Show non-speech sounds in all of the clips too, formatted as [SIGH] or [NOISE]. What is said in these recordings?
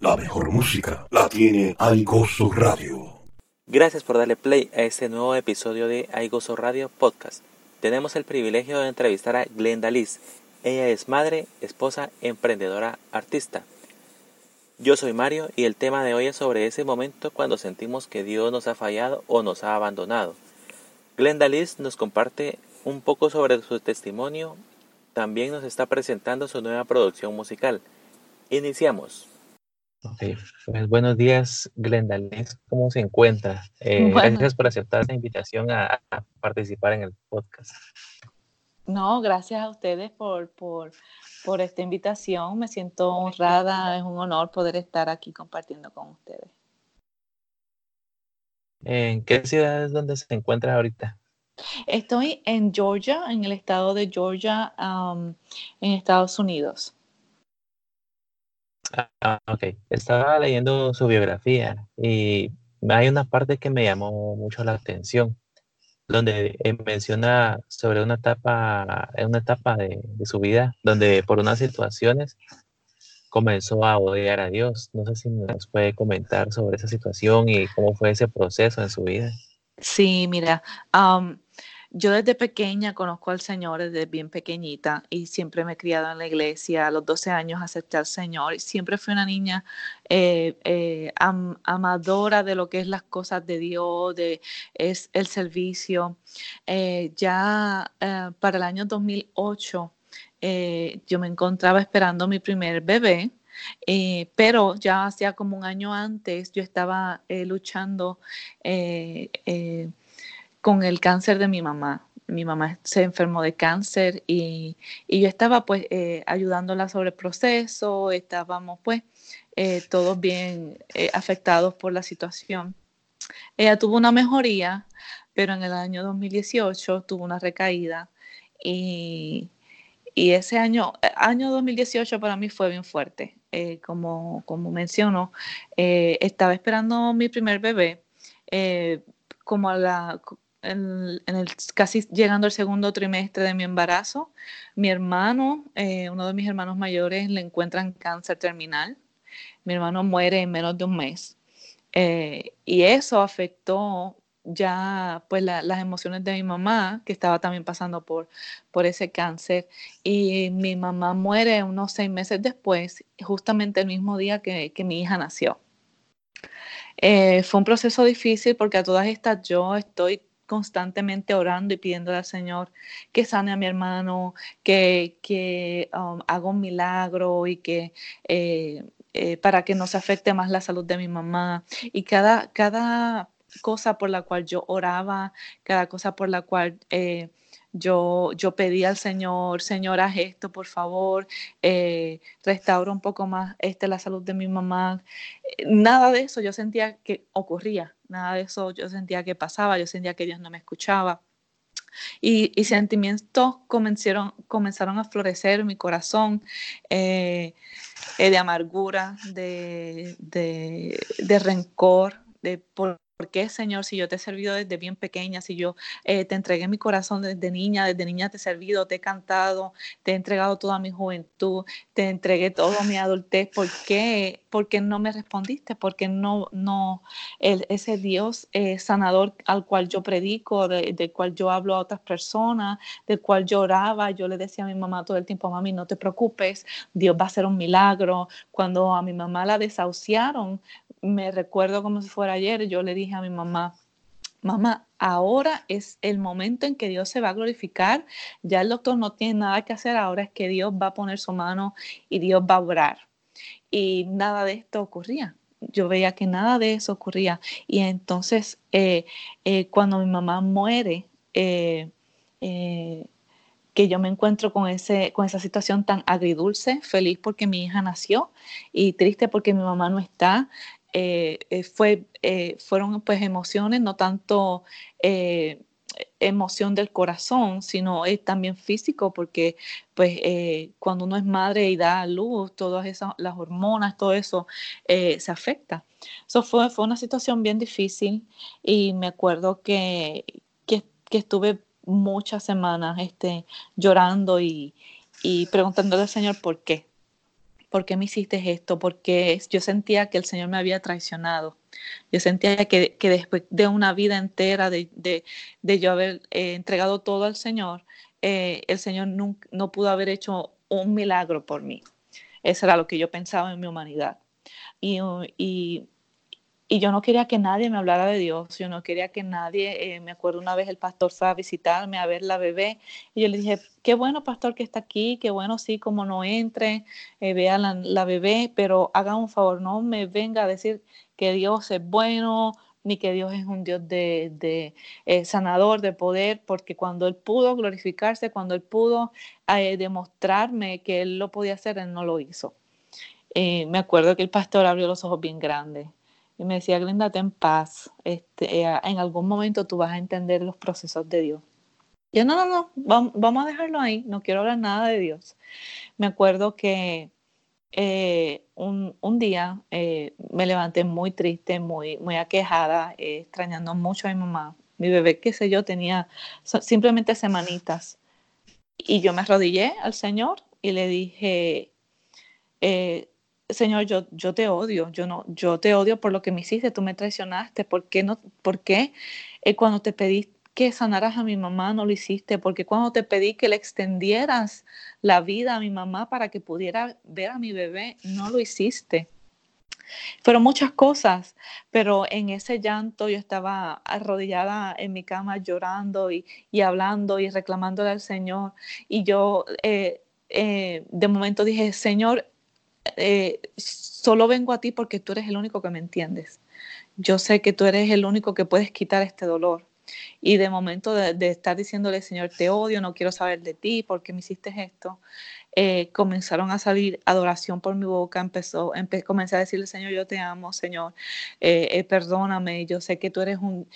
La mejor música la tiene Aigoso Radio. Gracias por darle play a este nuevo episodio de Aigoso Radio Podcast. Tenemos el privilegio de entrevistar a Glenda Liz. Ella es madre, esposa, emprendedora, artista. Yo soy Mario y el tema de hoy es sobre ese momento cuando sentimos que Dios nos ha fallado o nos ha abandonado. Glenda Liz nos comparte un poco sobre su testimonio. También nos está presentando su nueva producción musical. Iniciamos. Pues buenos días, Glenda. ¿Cómo se encuentra? Eh, gracias por aceptar la invitación a, participar en el podcast. No, gracias a ustedes por, por, por esta invitación. Me siento honrada, es un honor poder estar aquí compartiendo con ustedes. ¿En qué ciudad es donde se encuentra ahorita? Estoy en Georgia, en el estado de Georgia, en Estados Unidos. Ah, ok. Estaba leyendo su biografía y hay una parte que me llamó mucho la atención, donde menciona sobre una etapa, una etapa de, su vida, donde por unas situaciones comenzó a odiar a Dios. No sé si nos puede comentar sobre esa situación y cómo fue ese proceso en su vida. Sí, mira, yo desde pequeña conozco al Señor, desde bien pequeñita, y siempre me he criado en la iglesia. A los 12 años acepté al Señor siempre fui una niña eh, eh, amadora de lo que es las cosas de Dios, de es el servicio. Eh, ya para el año 2008 yo me encontraba esperando mi primer bebé. pero ya hacía como un año antes yo estaba luchando con el cáncer de mi mamá. Mi mamá se enfermó de cáncer y, yo estaba pues eh, ayudándola sobre el proceso, estábamos pues eh, todos bien eh, afectados por la situación. Ella tuvo una mejoría, pero en el año 2018 tuvo una recaída y, ese año, año 2018 para mí fue bien fuerte. como, como menciono, estaba esperando mi primer bebé. como a la, en, el, casi llegando al segundo trimestre de mi embarazo, mi hermano, eh, uno de mis hermanos mayores, le encuentran cáncer terminal. Mi hermano muere en menos de un mes. Eh, y eso afectó ya pues las emociones de mi mamá, que estaba también pasando por, por ese cáncer. Y mi mamá muere unos seis meses después, justamente el mismo día que, que mi hija nació. Eh, fue un proceso difícil porque a todas estas yo estoy constantemente orando y pidiendo al Señor que sane a mi hermano, que, que um, haga un milagro y que eh, eh, para que no se afecte más la salud de mi mamá. Y cada, cada cosa por la cual yo oraba, cada cosa por la cual eh, yo, yo al Señor, Señor, haz esto, por favor, eh, restaura un poco más este, la salud de mi mamá. Nada de eso yo sentía que ocurría, nada de eso yo sentía que pasaba, yo sentía que Dios no me escuchaba. Y, sentimientos comenzaron, comenzaron a florecer en mi corazón eh, eh, de amargura, de, de, de rencor, de por ¿Por qué, Señor, si yo te he servido desde bien pequeña, si yo eh, te entregué mi corazón desde niña, desde niña te he servido, te he cantado, te he entregado toda mi juventud, te entregué toda mi adultez, ¿por qué, ¿Por qué no me respondiste? ¿Por qué no, no ese Dios eh, sanador al cual yo predico, del cual yo hablo a otras personas, del cual yo oraba, yo le decía a mi mamá todo el tiempo, mami, no te preocupes, Dios va a hacer un milagro. Cuando a mi mamá la desahuciaron, me recuerdo como si fuera ayer, yo le dije a mi mamá, mamá, ahora es el momento en que Dios se va a glorificar, ya el doctor no tiene nada que hacer, ahora es que Dios va a poner su mano y Dios va a obrar. Y nada de esto ocurría. Yo veía que nada de eso ocurría. Y entonces, eh, eh, cuando mi mamá muere, eh, que yo me encuentro con, ese, con esa situación tan agridulce, feliz porque mi hija nació y triste porque mi mamá no está, eh, eh, fue, eh, fueron pues emociones, no tanto emoción del corazón, sino también físico, porque pues cuando uno es madre y da a luz, todas esas, las hormonas, todo eso se afecta. Eso fue, fue una situación bien difícil y me acuerdo que, que, que estuve muchas semanas este, llorando y, y preguntándole al Señor por qué, ¿por qué me hiciste esto? Porque yo sentía que el Señor me había traicionado. Yo sentía que, después de una vida entera de, de, yo haber eh, entregado todo al Señor, eh, el Señor no, no pudo haber hecho un milagro por mí. Eso era lo que yo pensaba en mi humanidad. Y, y yo no quería que nadie me hablara de Dios, yo no quería que nadie, eh, me acuerdo una vez el pastor fue a visitarme, a ver la bebé, y yo le dije, qué bueno pastor que está aquí, qué bueno sí, como no entre, eh, vea la, bebé, pero haga un favor, no me venga a decir que Dios es bueno, ni que Dios es un Dios de, de eh, sanador, de poder, porque cuando Él pudo glorificarse, cuando Él pudo demostrarme que Él lo podía hacer, Él no lo hizo. me acuerdo que el pastor abrió los ojos bien grandes y me decía, Glenda, ten paz. Este, eh, en algún momento tú vas a entender los procesos de Dios. Yo, no, no, no, vamos, a dejarlo ahí, no quiero hablar nada de Dios. Me acuerdo que eh, un, día eh, me levanté muy triste, muy, muy aquejada, extrañando mucho a mi mamá. Mi bebé, qué sé yo, tenía simplemente semanitas. Y yo me arrodillé al Señor y le dije, Señor, yo, yo te odio, yo no, yo te odio por lo que me hiciste, tú me traicionaste, ¿por qué no, por qué eh, cuando te pedí que sanaras a mi mamá no lo hiciste? Porque cuando te pedí que le extendieras la vida a mi mamá para que pudiera ver a mi bebé, no lo hiciste. Fueron muchas cosas, pero en ese llanto yo estaba arrodillada en mi cama llorando y, hablando y reclamándole al Señor. Y yo eh, eh, de momento dije, Señor, eh, solo vengo a ti porque tú eres el único que me entiendes. Yo sé que tú eres el único que puedes quitar este dolor. Y de momento de, estar diciéndole, Señor, te odio, no quiero saber de ti, porque me hiciste esto? Eh, comenzaron a salir adoración por mi boca, empezó, comencé a decirle, Señor, yo te amo, Señor, eh, eh, perdóname, yo sé que tú eres un,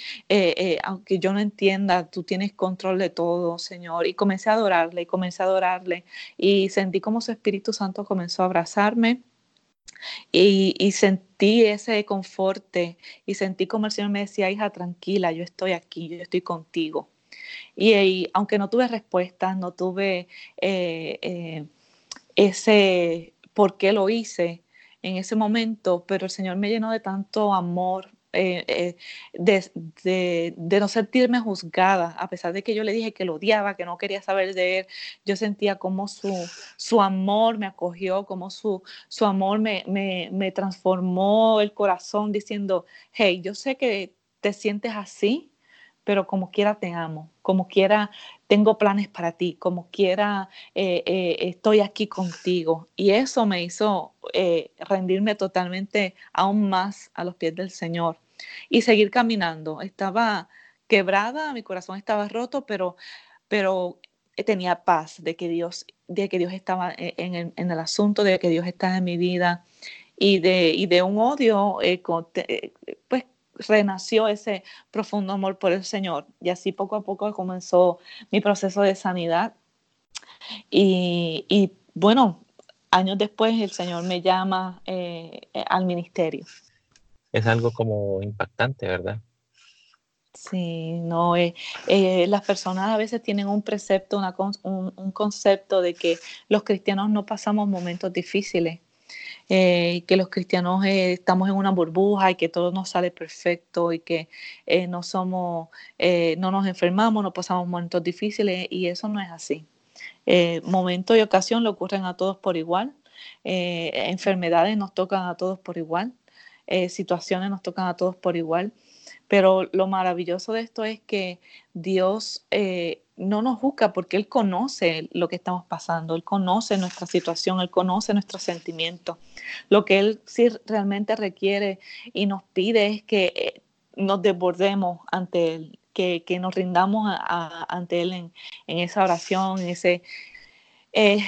aunque yo no entienda, tú tienes control de todo, Señor, y comencé a adorarle, y comencé a adorarle, y sentí como su Espíritu Santo comenzó a abrazarme. Y, y, sentí ese conforte y sentí como el Señor me decía, hija, tranquila, yo estoy aquí, yo estoy contigo. Y, aunque no tuve respuestas, no tuve eh, eh, ese por qué lo hice en ese momento, pero el Señor me llenó de tanto amor, eh, de, no sentirme juzgada, a pesar de que yo le dije que lo odiaba, que no quería saber de él, yo sentía como su, su amor me acogió, como su, su amor me, me, me transformó el corazón diciendo, hey, yo sé que te sientes así, pero como quiera te amo, como quiera tengo planes para ti, como quiera eh, eh, estoy aquí contigo. Y eso me hizo eh, rendirme totalmente aún más a los pies del Señor y seguir caminando. Estaba quebrada, mi corazón estaba roto, pero, pero tenía paz de que Dios, de que Dios estaba en el, asunto, de que Dios estaba en mi vida y de, y de un odio, pues renació ese profundo amor por el Señor. Y así poco a poco comenzó mi proceso de sanidad. Y, bueno, años después el Señor me llama eh, al ministerio. Es algo como impactante, ¿verdad? Sí, no, eh, eh, las personas a veces tienen un precepto, un, un, concepto de que los cristianos no pasamos momentos difíciles eh, que los cristianos eh, estamos en una burbuja y que todo nos sale perfecto y que eh, no somos, no nos enfermamos, no pasamos momentos difíciles y eso no es así. momento y ocasión le ocurren a todos por igual, enfermedades nos tocan a todos por igual, situaciones nos tocan a todos por igual, pero lo maravilloso de esto es que Dios no nos juzga porque Él conoce lo que estamos pasando, Él conoce nuestra situación, Él conoce nuestros sentimientos. Lo que Él sí realmente requiere y nos pide es que eh, nos desbordemos ante Él, que, nos rindamos ante Él en, esa oración, en ese... Eh,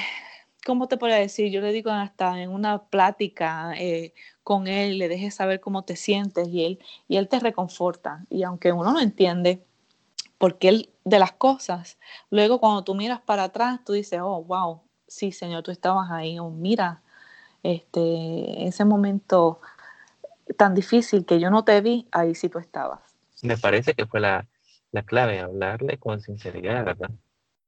¿Cómo te podría decir? Yo le digo hasta en una plática eh, con Él, le dejes saber cómo te sientes y Él, y él te reconforta. Y aunque uno no entiende, porque Él de las cosas. Luego cuando tú miras para atrás, tú dices, oh, wow, sí, Señor, tú estabas ahí, o mira, este, ese momento tan difícil que yo no te vi, ahí sí tú estabas. Me parece que fue la, clave, hablarle con sinceridad, ¿verdad?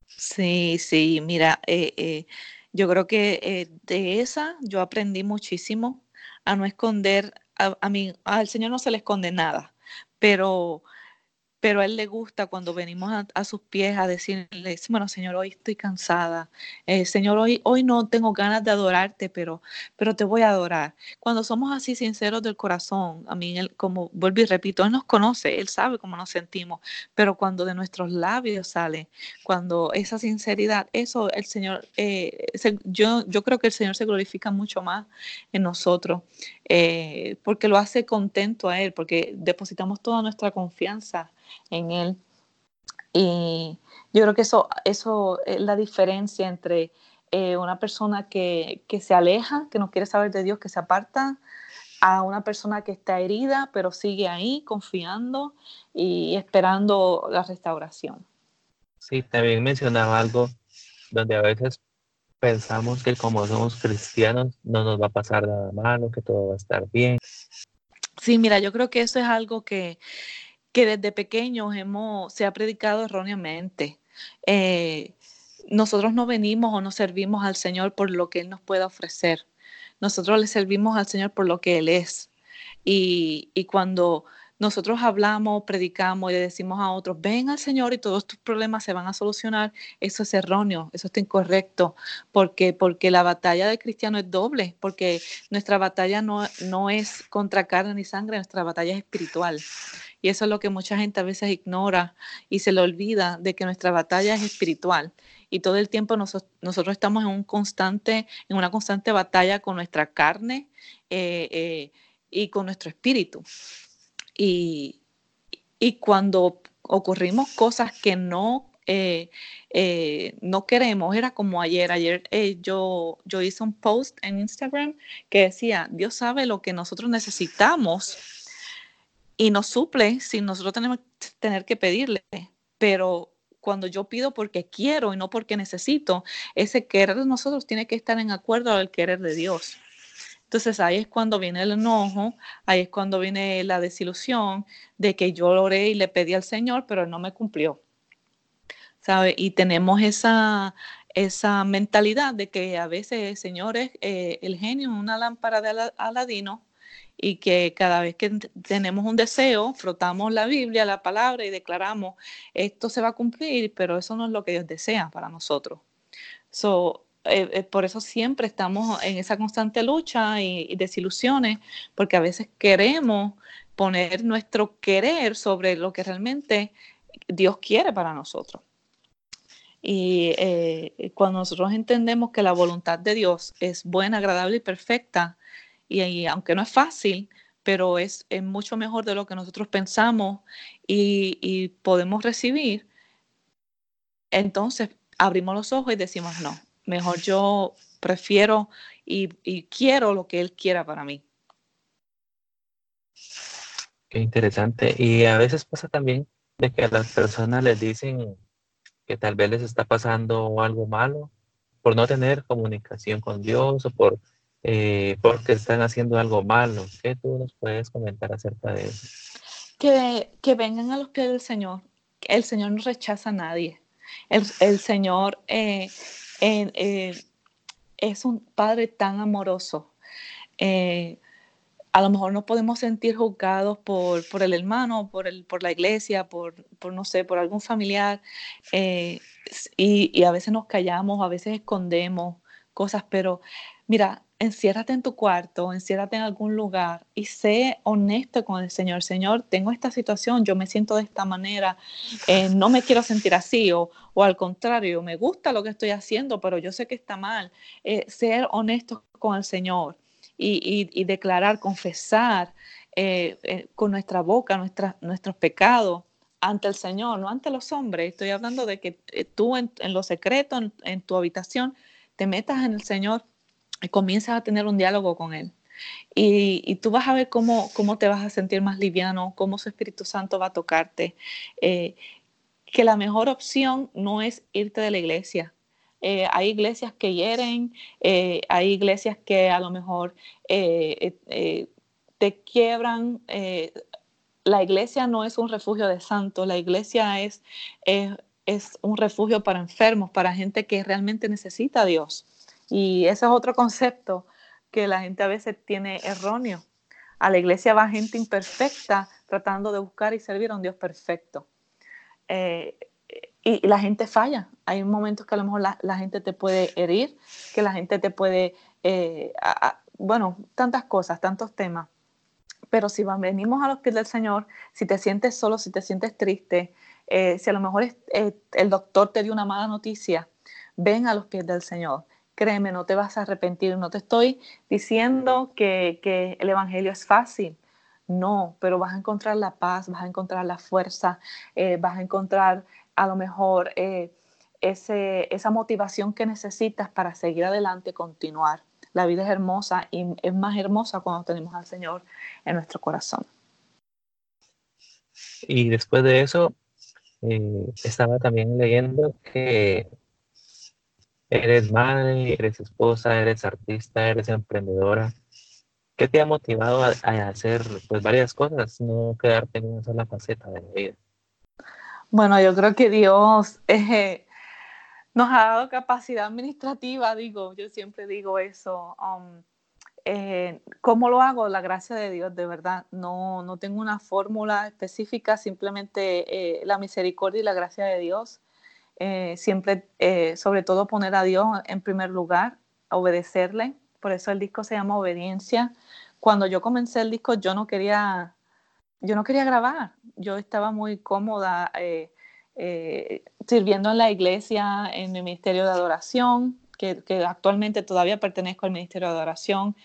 Sí, sí, mira, eh, eh, yo creo que eh, de esa yo aprendí muchísimo a no esconder, a, a mí, al Señor no se le esconde nada, pero pero a Él le gusta cuando venimos a, sus pies a decirle, bueno, Señor, hoy estoy cansada, eh, Señor, hoy, hoy no tengo ganas de adorarte, pero, pero te voy a adorar. Cuando somos así sinceros del corazón, a mí, como vuelvo y repito, Él nos conoce, Él sabe cómo nos sentimos, pero cuando de nuestros labios sale, cuando esa sinceridad, eso el Señor, eh, yo, yo creo que el Señor se glorifica mucho más en nosotros. Eh, porque lo hace contento a Él, porque depositamos toda nuestra confianza en Él. Y yo creo que eso, eso es la diferencia entre eh, una persona que, que, se aleja, que no quiere saber de Dios, que se aparta, a una persona que está herida, pero sigue ahí confiando y esperando la restauración. Sí, también mencionaba algo donde a veces pensamos que como somos cristianos no nos va a pasar nada malo, que todo va a estar bien. Sí, mira, yo creo que eso es algo que, que desde pequeños hemos, se ha predicado erróneamente. Eh, nosotros no venimos o no servimos al Señor por lo que Él nos pueda ofrecer. Nosotros le servimos al Señor por lo que Él es. Y, y cuando nosotros hablamos, predicamos y le decimos a otros, ven al Señor y todos tus problemas se van a solucionar, eso es erróneo, eso está incorrecto, porque, porque la batalla del cristiano es doble, porque nuestra batalla no, no es contra carne ni sangre, nuestra batalla es espiritual. Y eso es lo que mucha gente a veces ignora y se le olvida de que nuestra batalla es espiritual. Y todo el tiempo nosotros, estamos en, un constante, en una constante batalla con nuestra carne eh, eh, y con nuestro espíritu. Y, cuando ocurrimos cosas que no, eh, eh, no queremos, era como ayer, ayer eh, yo, yo hice un post en Instagram que decía, Dios sabe lo que nosotros necesitamos y nos suple sin nosotros tenemos tener que pedirle, pero cuando yo pido porque quiero y no porque necesito, ese querer de nosotros tiene que estar en acuerdo al querer de Dios. Entonces ahí es cuando viene el enojo, ahí es cuando viene la desilusión de que yo oré y le pedí al Señor, pero no me cumplió. ¿Sabe? Y tenemos esa, esa mentalidad de que a veces, Señor, es eh, el genio, una lámpara de Aladino, y que cada vez que tenemos un deseo, frotamos la Biblia, la palabra y declaramos, esto se va a cumplir, pero eso no es lo que Dios desea para nosotros. So, eh, eh, por eso siempre estamos en esa constante lucha y, desilusiones, porque a veces queremos poner nuestro querer sobre lo que realmente Dios quiere para nosotros. Y eh, cuando nosotros entendemos que la voluntad de Dios es buena, agradable y perfecta, y, aunque no es fácil, pero es, mucho mejor de lo que nosotros pensamos y podemos recibir, entonces abrimos los ojos y decimos, no, mejor yo prefiero y, quiero lo que Él quiera para mí. Qué interesante. Y a veces pasa también de que a las personas les dicen que tal vez les está pasando algo malo por no tener comunicación con Dios o por eh, porque están haciendo algo malo. ¿Qué tú nos puedes comentar acerca de eso? Que, que vengan a los pies del Señor. El Señor no rechaza a nadie. El, el Señor eh, eh, es un padre tan amoroso. Eh, a lo mejor nos podemos sentir juzgados por, por el hermano, por, el, por la iglesia, por, por no sé, por algún familiar, eh, y, y, a veces nos callamos, a veces escondemos cosas, pero mira, enciérrate en tu cuarto, enciérrate en algún lugar y sé honesto con el Señor. Señor, tengo esta situación, yo me siento de esta manera, eh, no me quiero sentir así o, o, al contrario, me gusta lo que estoy haciendo, pero yo sé que está mal. Eh, ser honesto con el Señor y, y, declarar, confesar eh, con nuestra boca nuestros pecados ante el Señor, no ante los hombres. Estoy hablando de que tú en, en lo secreto, en, tu habitación, te metas en el Señor comienzas a tener un diálogo con Él. Y, tú vas a ver cómo, cómo te vas a sentir más liviano, cómo su Espíritu Santo va a tocarte. Eh, que la mejor opción no es irte de la iglesia. Eh, hay iglesias que hieren, eh, hay iglesias que a lo mejor te quiebran. la iglesia no es un refugio de santos, la iglesia es, es, es un refugio para enfermos, para gente que realmente necesita a Dios Y ese es otro concepto que la gente a veces tiene erróneo. A la iglesia va gente imperfecta tratando de buscar y servir a un Dios perfecto. Eh, y, la gente falla. Hay momentos que a lo mejor la, gente te puede herir, que la gente te puede, eh, bueno, tantas cosas, tantos temas. Pero si venimos a los pies del Señor, si te sientes solo, si te sientes triste, eh, si a lo mejor el doctor te dio una mala noticia, ven a los pies del Señor créeme, no te vas a arrepentir. No te estoy diciendo que, el Evangelio es fácil. No, pero vas a encontrar la paz, vas a encontrar la fuerza, eh, vas a encontrar a lo mejor eh, ese, esa motivación que necesitas para seguir adelante, continuar. La vida es hermosa y es más hermosa cuando tenemos al Señor en nuestro corazón. Y después de eso, eh, estaba también leyendo que Eres madre, eres esposa, eres artista, eres emprendedora. ¿Qué te ha motivado a, hacer pues, varias cosas, no quedarte en una sola faceta de la vida? Bueno, yo creo que Dios eh, nos ha dado capacidad administrativa, digo, yo siempre digo eso. Um, eh, ¿Cómo lo hago? La gracia de Dios, de verdad. No, no tengo una fórmula específica, simplemente eh, la misericordia y la gracia de Dios. Eh, siempre, eh, sobre todo, poner a Dios en primer lugar, obedecerle. Por eso el disco se llama Obediencia. Cuando yo comencé el disco, yo no quería, yo no quería grabar. Yo estaba muy cómoda eh, sirviendo en la iglesia, en el ministerio de adoración, que, actualmente todavía pertenezco al ministerio de adoración,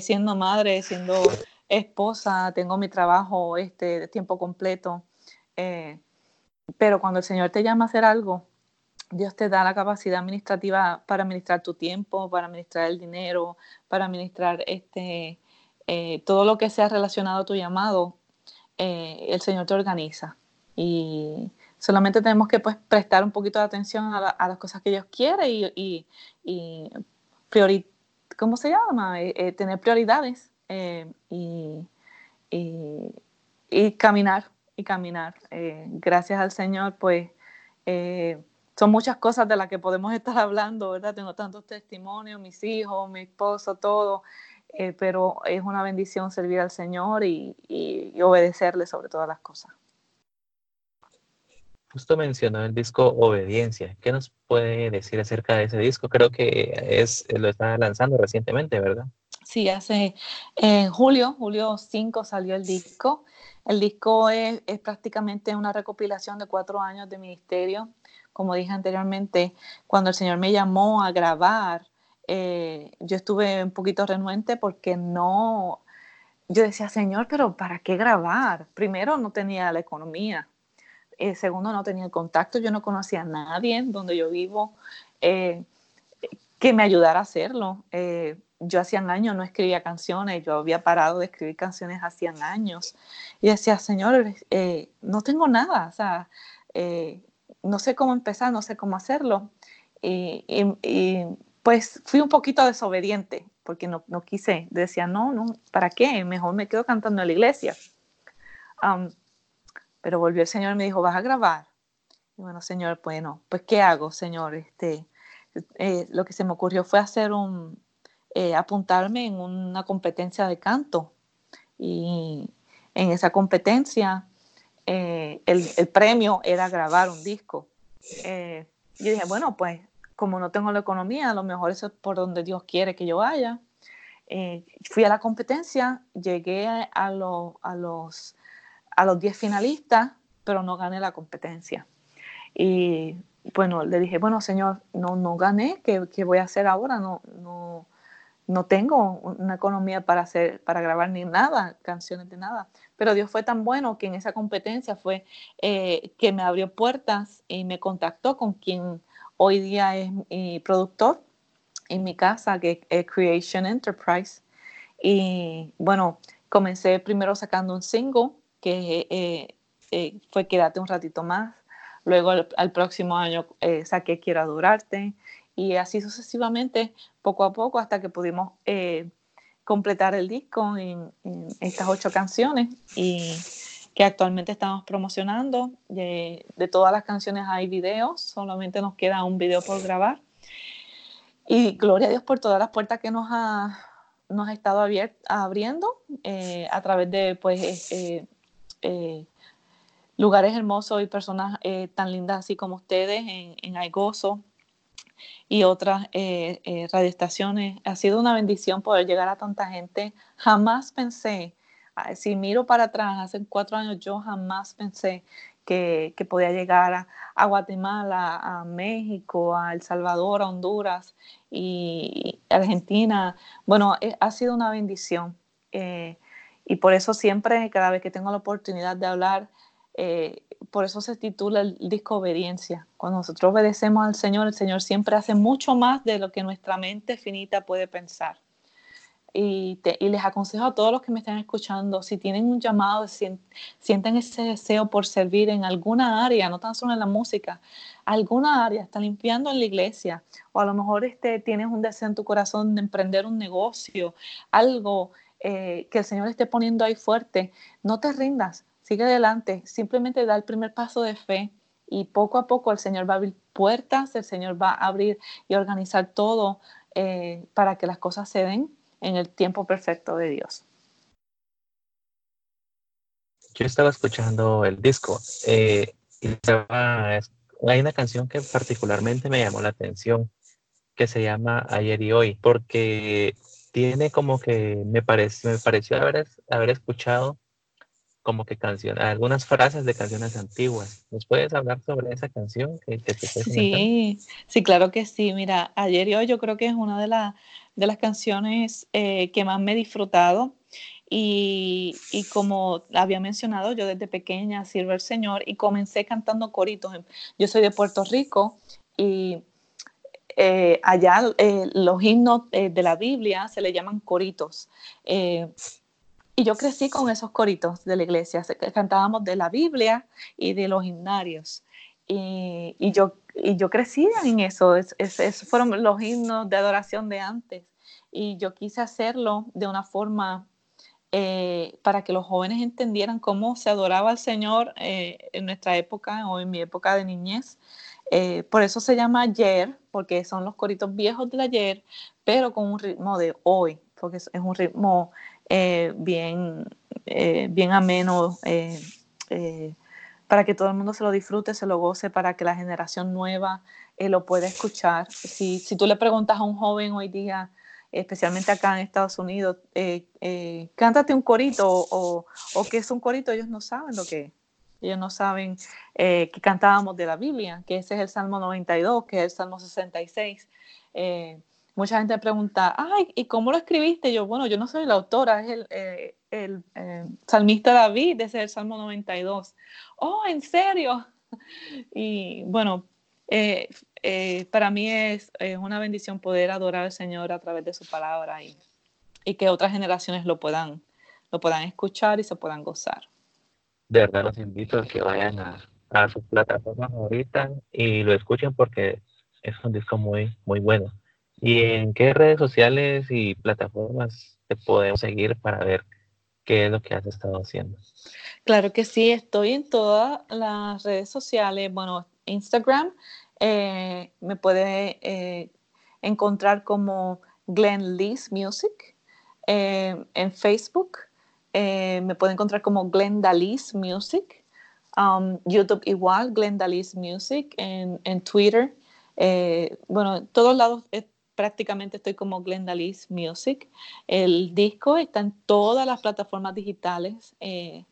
siendo madre, siendo esposa, tengo mi trabajo este, de tiempo completo. pero cuando el Señor te llama a hacer algo, Dios te da la capacidad administrativa para administrar tu tiempo, para administrar el dinero, para administrar este, eh, todo lo que sea relacionado a tu llamado. Eh, el Señor te organiza. Y solamente tenemos que pues, prestar un poquito de atención a, las cosas que Dios quiere y, y, ¿cómo se llama? Eh, tener prioridades y, y, caminar, y caminar. gracias al Señor, pues son muchas cosas de las que podemos estar hablando, ¿verdad? Tengo tantos testimonios, mis hijos, mi esposo, todo, eh, pero es una bendición servir al Señor y, obedecerle sobre todas las cosas. Justo mencionó el disco Obediencia. ¿Qué nos puede decir acerca de ese disco? Creo que es, lo está lanzando recientemente, ¿verdad? Sí, hace en julio, julio 5 salió el disco. El disco es, es prácticamente una recopilación de cuatro años de ministerio como dije anteriormente, cuando el Señor me llamó a grabar, eh, yo estuve un poquito renuente porque no, yo decía, Señor, pero ¿para qué grabar? Primero, no tenía la economía. Eh, segundo, no tenía el contacto. Yo no conocía a nadie donde yo vivo eh, que me ayudara a hacerlo. yo hacía años no escribía canciones. Yo había parado de escribir canciones hacían años. Y decía, Señor, no tengo nada. O sea, no sé cómo empezar, no sé cómo hacerlo. Y, pues fui un poquito desobediente porque no, no, quise. Decía, no, no, ¿para qué? Mejor me quedo cantando en la iglesia. pero volvió el Señor y me dijo, ¿vas a grabar? Y bueno, Señor, bueno, pues ¿qué hago, Señor? Este, eh, lo que se me ocurrió fue hacer un, eh, apuntarme en una competencia de canto. Y en esa competencia eh, el, el, premio era grabar un disco. Eh, yo dije, bueno, pues como no tengo la economía, a lo mejor eso es por donde Dios quiere que yo vaya. Eh, fui a la competencia, llegué a, a, a los a los 10 finalistas, pero no gané la competencia. Y bueno, le dije, bueno, señor, no, no gané, ¿qué, ¿qué, voy a hacer ahora? No, no, no tengo una economía para hacer, para grabar ni nada, canciones de nada. Pero Dios fue tan bueno que en esa competencia fue eh, que me abrió puertas y me contactó con quien hoy día es mi productor en mi casa, que es Creation Enterprise. Y bueno, comencé primero sacando un single que eh, eh, fue Quédate un ratito más. Luego al, próximo año saqué Quiero adorarte y así sucesivamente, poco a poco, hasta que pudimos eh, completar el disco en, estas ocho canciones y que actualmente estamos promocionando. De, todas las canciones hay videos, solamente nos queda un video por grabar. Y gloria a Dios por todas las puertas que nos ha, nos ha estado abriendo eh, a través de pues, eh, lugares hermosos y personas tan lindas así como ustedes en, en y otras radioestaciones. Ha sido una bendición poder llegar a tanta gente. Jamás pensé, si miro para atrás, hace cuatro años yo jamás pensé que, podía llegar a, Guatemala, a México, a El Salvador, a Honduras y Argentina. Bueno, eh, ha sido una bendición. Eh, y por eso siempre, cada vez que tengo la oportunidad de hablar, eh, por eso se titula el disco Obediencia. Cuando nosotros obedecemos al Señor, el Señor siempre hace mucho más de lo que nuestra mente finita puede pensar y, les aconsejo a todos los que me están escuchando, si tienen un llamado, sienten ese deseo por servir en alguna área, no tan solo en la música, alguna área, está limpiando en la iglesia, o a lo mejor este, tienes un deseo en tu corazón de emprender un negocio, algo eh, que el Señor esté poniendo ahí fuerte, no te rindas, sigue adelante, simplemente da el primer paso de fe y poco a poco el Señor va a abrir puertas, el Señor va a abrir y organizar todo eh, para que las cosas se den en el tiempo perfecto de Dios. Yo estaba escuchando el disco eh, y hay una canción que particularmente me llamó la atención que se llama Ayer y Hoy, porque tiene como que me, me pareció haber, haber escuchado como que canciones, algunas frases de canciones antiguas. ¿Nos puedes hablar sobre esa canción que, Sí, sí, claro que sí. Mira, ayer y hoy yo creo que es una de, de las canciones eh, que más me he disfrutado. Y, y, como había mencionado, yo desde pequeña sirvo al Señor y comencé cantando coritos. Yo soy de Puerto Rico y eh, allá eh, los himnos de la Biblia se le llaman coritos. Y yo crecí con esos coritos de la iglesia, cantábamos de la Biblia y de los himnarios. Y, y yo, y yo crecía en eso, esos fueron los himnos de adoración de antes. Y yo quise hacerlo de una forma eh, para que los jóvenes entendieran cómo se adoraba al Señor eh, en nuestra época o en mi época de niñez. Eh, por eso se llama ayer, porque son los coritos viejos del ayer, pero con un ritmo de hoy, porque es un ritmo eh, bien, eh, bien ameno, eh, para que todo el mundo se lo disfrute, se lo goce, para que la generación nueva lo pueda escuchar. Si, si, tú le preguntas a un joven hoy día, especialmente acá en Estados Unidos, cántate un corito o, o, qué es un corito, ellos no saben lo que es. Ellos no saben que cantábamos de la Biblia, que ese es el Salmo 92, que es el Salmo 66 mucha gente pregunta, ay, ¿y cómo lo escribiste? Yo, bueno, yo no soy la autora, es el, eh, eh, salmista David, ese es el Salmo 92. Oh, ¿en serio? [LAUGHS] Y bueno, eh, para mí es, una bendición poder adorar al Señor a través de su palabra y, y que otras generaciones lo puedan, lo puedan escuchar y se puedan gozar. De verdad los invito a que vayan a, a sus plataformas ahorita y lo escuchen porque es un disco muy, muy bueno. ¿Y en qué redes sociales y plataformas te podemos seguir para ver qué es lo que has estado haciendo? Claro que sí, estoy en todas las redes sociales. Bueno, Instagram eh, me puede eh, encontrar como Glenn Lee's Music. Eh, en Facebook me puede encontrar como Glenn Dalis Music. Um, YouTube igual, Glenn Dalis Music. En, en Twitter. bueno, en todos lados prácticamente estoy como Glendalis Music. El disco está en todas las plataformas digitales eh,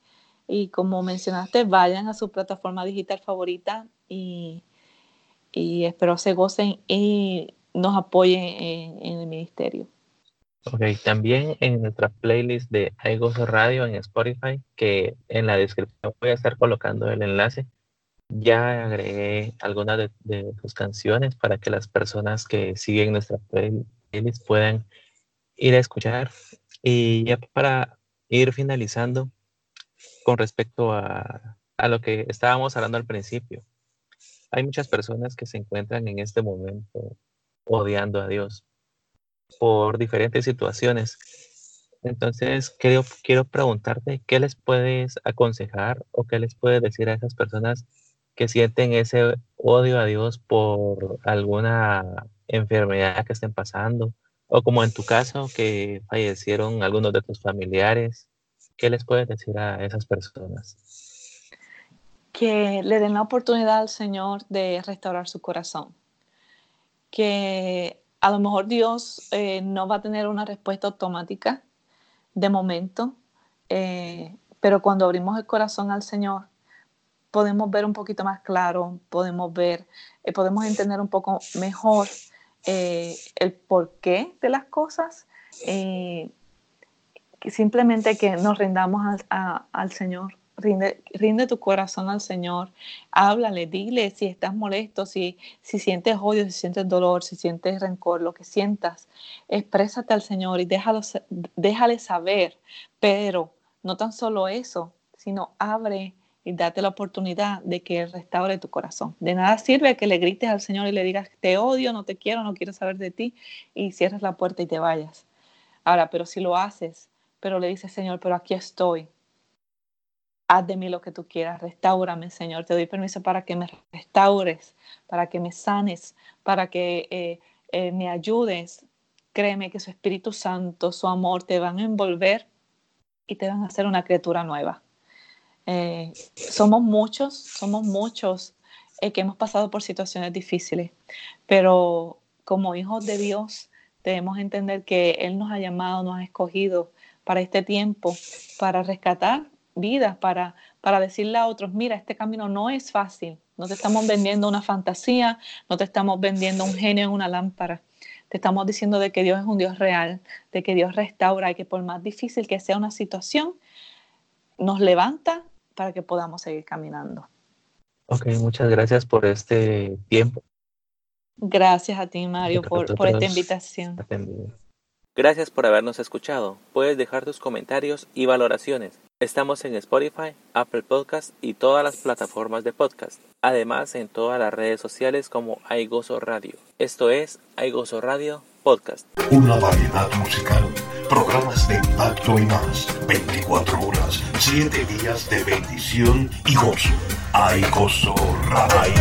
y como mencionaste, vayan a su plataforma digital favorita y, espero se gocen y nos apoyen en, el ministerio. Ok, también en nuestra playlist de Hay Radio en Spotify, que en la descripción voy a estar colocando el enlace ya agregué algunas de, de, tus canciones para que las personas que siguen nuestra playlist puedan ir a escuchar. Y ya para ir finalizando con respecto a, a lo que estábamos hablando al principio, hay muchas personas que se encuentran en este momento odiando a Dios por diferentes situaciones. Entonces, quiero, quiero preguntarte, ¿qué les puedes aconsejar o qué les puedes decir a esas personas que sienten ese odio a Dios por alguna enfermedad que estén pasando, o como en tu caso, que fallecieron algunos de tus familiares, ¿qué les puedes decir a esas personas? Que le den la oportunidad al Señor de restaurar su corazón. Que a lo mejor Dios eh, no va a tener una respuesta automática de momento, eh, pero cuando abrimos el corazón al Señor, podemos ver un poquito más claro, podemos ver, eh, podemos entender un poco mejor el porqué de las cosas. simplemente que nos rindamos al Señor Rinde, tu corazón al Señor, háblale, dile si estás molesto, si, si sientes odio, si sientes dolor, si sientes rencor, lo que sientas, exprésate al Señor y déjalo, déjale saber, pero no tan solo eso, sino abre y date la oportunidad de que Él restaure tu corazón. De nada sirve que le grites al Señor y le digas, te odio, no te quiero, no quiero saber de ti, y cierres la puerta y te vayas. Ahora, pero si lo haces, pero le dices, Señor, pero aquí estoy, haz de mí lo que tú quieras, restaurame, Señor. Te doy permiso para que me restaures, para que me sanes, para que eh, eh, me ayudes. Créeme que su Espíritu Santo, su amor te van a envolver y te van a hacer una criatura nueva. Eh, somos muchos, somos muchos que hemos pasado por situaciones difíciles, pero como hijos de Dios debemos entender que Él nos ha llamado, nos ha escogido para este tiempo, para rescatar vidas para, para decirle a otros, mira, este camino no es fácil, no te estamos vendiendo una fantasía, no te estamos vendiendo un genio en una lámpara, te estamos diciendo de que Dios es un Dios real, de que Dios restaura y que por más difícil que sea una situación, nos levanta para que podamos seguir caminando. Ok, muchas gracias por este tiempo. Gracias a ti, Mario, por, por esta invitación. Gracias por habernos escuchado. Puedes dejar tus comentarios y valoraciones. Estamos en Spotify, Apple Podcast y todas las plataformas de podcast. Además, en todas las redes sociales como iGozo Radio. Esto es iGozo Radio Podcast. Una variedad musical, programas de impacto y más. 24 horas, 7 días de bendición y gozo. iGozo Radio.